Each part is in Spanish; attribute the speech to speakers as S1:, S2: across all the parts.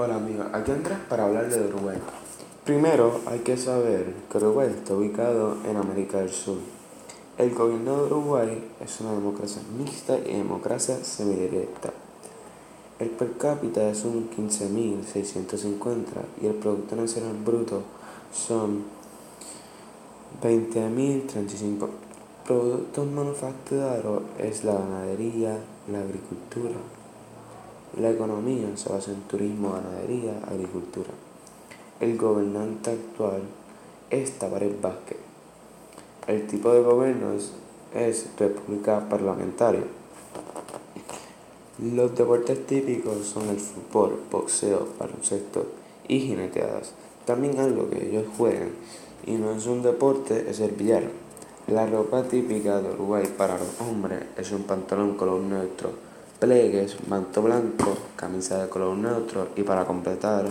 S1: Hola amigos, aquí Andrés para hablar de Uruguay. Primero hay que saber que Uruguay está ubicado en América del Sur. El gobierno de Uruguay es una democracia mixta y democracia semidirecta. El per cápita es un 15.650 y el Producto Nacional Bruto son 20.035. Productos manufacturados es la ganadería, la agricultura, la economía se basa en turismo, ganadería, agricultura. El gobernante actual es Tabaré Vázquez. El tipo de gobierno es, república parlamentaria. Los deportes típicos son el fútbol, boxeo, baloncesto y jineteadas. También algo que ellos juegan y no es un deporte es el billar. La ropa típica de Uruguay para los hombres es un pantalón color neutro plegues, manto blanco, camisa de color neutro y para completar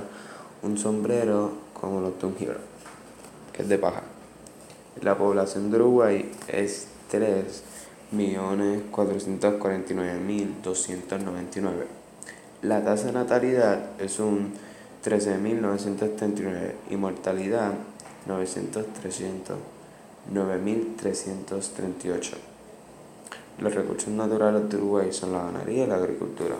S1: un sombrero como los de un que es de paja. La población de Uruguay es 3.449.299. La tasa de natalidad es un 13.979 y mortalidad 9.338. Los recursos naturales de Uruguay son la ganadería y la agricultura.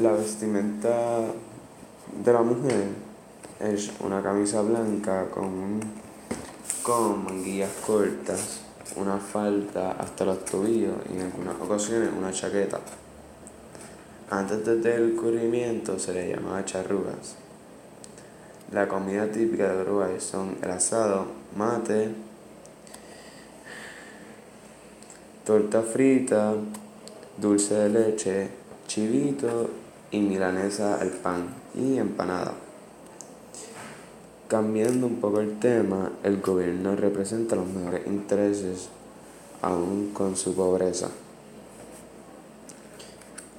S1: La vestimenta de la mujer es una camisa blanca con, con manguillas cortas, una falda hasta los tobillos y en algunas ocasiones una chaqueta. Antes del descubrimiento se le llamaba charrugas. La comida típica de Uruguay son el asado, mate, torta frita, dulce de leche, chivito y milanesa al pan y empanada. Cambiando un poco el tema, el gobierno representa los mejores intereses aún con su pobreza.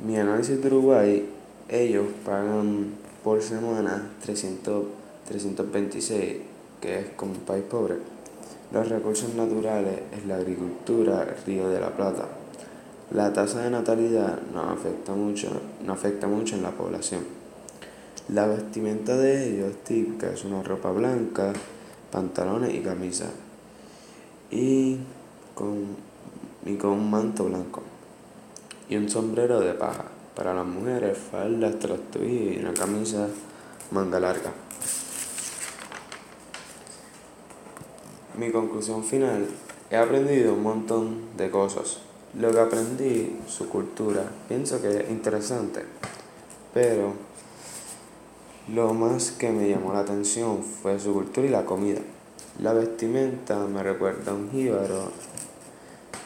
S1: Mi análisis de Uruguay, ellos pagan por semana 300, 326, que es como un país pobre. Los recursos naturales es la agricultura, el río de la Plata. La tasa de natalidad no afecta mucho, no afecta mucho en la población. La vestimenta de ellos típica es una ropa blanca, pantalones y camisa. Y con, y con un manto blanco. Y un sombrero de paja. Para las mujeres, falda hasta los tobillos y una camisa manga larga. Mi conclusión final, he aprendido un montón de cosas. Lo que aprendí, su cultura, pienso que es interesante, pero lo más que me llamó la atención fue su cultura y la comida. La vestimenta me recuerda a un jíbaro.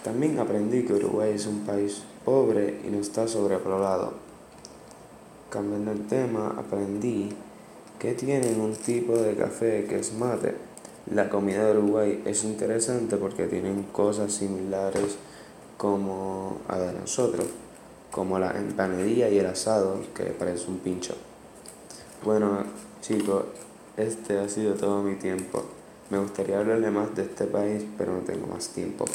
S1: También aprendí que Uruguay es un país pobre y no está sobrepoblado. Cambiando el tema, aprendí que tienen un tipo de café que es mate. La comida de Uruguay es interesante porque tienen cosas similares como a de nosotros, como la empanadería y el asado, que parece un pincho. Bueno, chicos, este ha sido todo mi tiempo. Me gustaría hablarle más de este país, pero no tengo más tiempo.